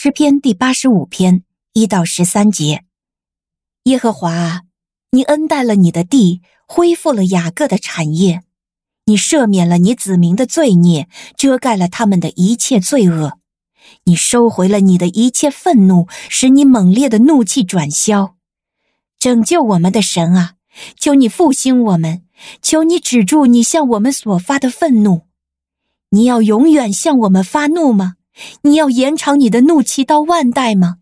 诗篇第八十五篇一到十三节。耶和华，你恩待了你的地，恢复了雅各的产业，你赦免了你子民的罪孽，遮盖了他们的一切罪恶，你收回了你的一切愤怒，使你猛烈的怒气转消。拯救我们的神啊，求你复兴我们，求你止住你向我们所发的愤怒。你要永远向我们发怒吗？你要延长你的怒气到万代吗？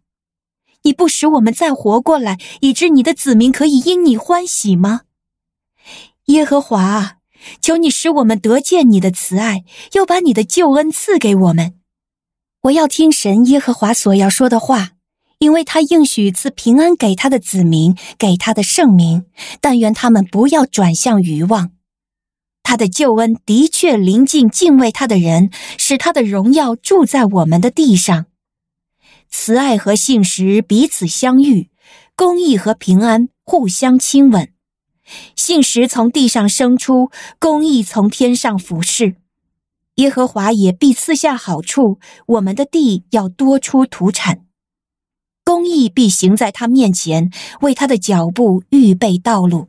你不使我们再活过来，以致你的子民可以因你欢喜吗？耶和华啊，求你使我们得见你的慈爱，又把你的救恩赐给我们。我要听神耶和华所要说的话，因为他应许赐平安给他的子民，给他的圣民。但愿他们不要转向愚妄。他的救恩的确临近敬畏他的人，使他的荣耀住在我们的地上。慈爱和信实彼此相遇，公义和平安互相亲吻。信实从地上生出，公义从天上俯视。耶和华也必赐下好处，我们的地要多出土产。公义必行在他面前，为他的脚步预备道路。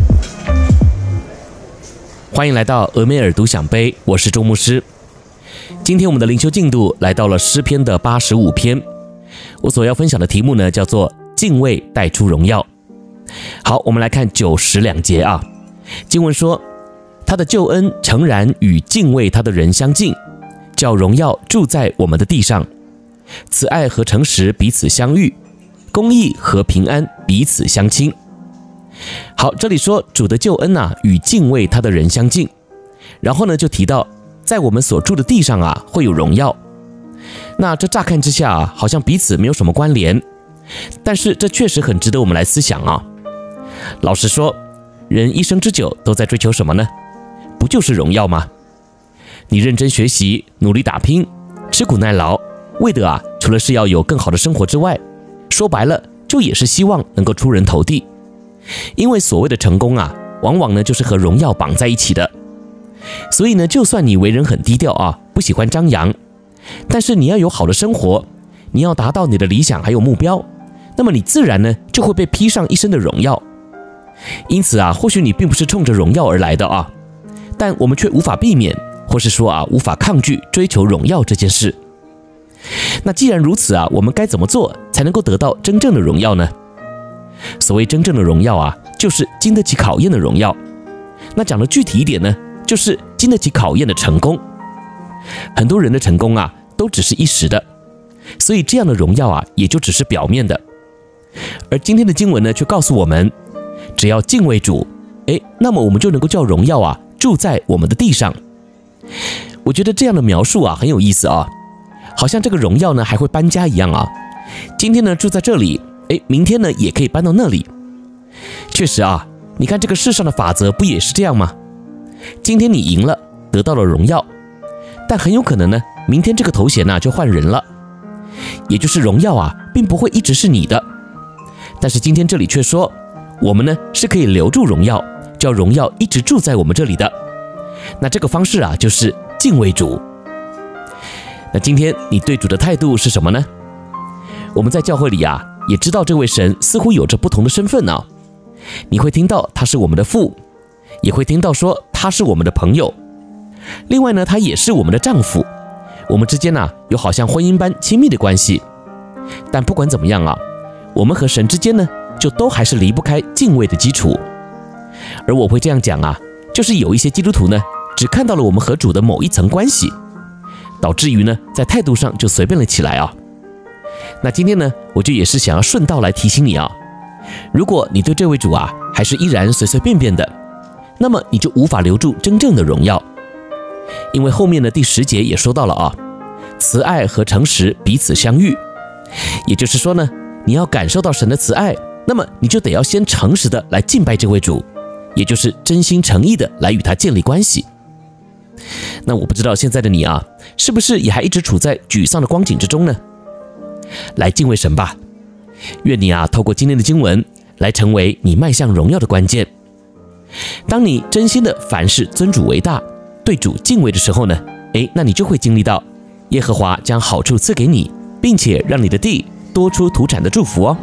欢迎来到俄梅尔独享杯，我是周牧师。今天我们的灵修进度来到了诗篇的八十五篇，我所要分享的题目呢叫做“敬畏带出荣耀”。好，我们来看九十两节啊。经文说：“他的救恩诚然与敬畏他的人相近，叫荣耀住在我们的地上。慈爱和诚实彼此相遇，公义和平安彼此相亲。”好，这里说主的救恩呐，与敬畏他的人相近，然后呢就提到在我们所住的地上啊会有荣耀。那这乍看之下啊好像彼此没有什么关联，但是这确实很值得我们来思想啊。老实说，人一生之久都在追求什么呢？不就是荣耀吗？你认真学习，努力打拼，吃苦耐劳，为的啊除了是要有更好的生活之外，说白了就也是希望能够出人头地。因为所谓的成功啊，往往呢就是和荣耀绑在一起的。所以呢，就算你为人很低调啊，不喜欢张扬，但是你要有好的生活，你要达到你的理想还有目标，那么你自然呢就会被披上一身的荣耀。因此啊，或许你并不是冲着荣耀而来的啊，但我们却无法避免，或是说啊无法抗拒追求荣耀这件事。那既然如此啊，我们该怎么做才能够得到真正的荣耀呢？所谓真正的荣耀啊，就是经得起考验的荣耀。那讲的具体一点呢，就是经得起考验的成功。很多人的成功啊，都只是一时的，所以这样的荣耀啊，也就只是表面的。而今天的经文呢，却告诉我们，只要敬畏主，哎，那么我们就能够叫荣耀啊住在我们的地上。我觉得这样的描述啊很有意思啊，好像这个荣耀呢还会搬家一样啊。今天呢住在这里。哎，明天呢也可以搬到那里。确实啊，你看这个世上的法则不也是这样吗？今天你赢了，得到了荣耀，但很有可能呢，明天这个头衔呢就换人了。也就是荣耀啊，并不会一直是你的。但是今天这里却说，我们呢是可以留住荣耀，叫荣耀一直住在我们这里的。那这个方式啊，就是敬畏主。那今天你对主的态度是什么呢？我们在教会里啊。也知道这位神似乎有着不同的身份呢、啊。你会听到他是我们的父，也会听到说他是我们的朋友。另外呢，他也是我们的丈夫。我们之间呢、有好像婚姻般亲密的关系。但不管怎么样啊，我们和神之间呢，就都还是离不开敬畏的基础。而我会这样讲啊，就是有一些基督徒呢，只看到了我们和主的某一层关系，导致于呢，在态度上就随便了起来啊。那今天呢，我就也是想要顺道来提醒你啊，如果你对这位主啊还是依然随随便便的，那么你就无法留住真正的荣耀，因为后面的第十节也说到了啊，慈爱和诚实彼此相遇。也就是说呢，你要感受到神的慈爱，那么你就得要先诚实的来敬拜这位主，也就是真心诚意的来与他建立关系。那我不知道现在的你啊，是不是也还一直处在沮丧的光景之中呢？来敬畏神吧，愿你啊透过今天的经文来成为你迈向荣耀的关键。当你真心的凡事尊主为大，对主敬畏的时候呢，诶，那你就会经历到耶和华将好处赐给你，并且让你的地多出土产的祝福哦。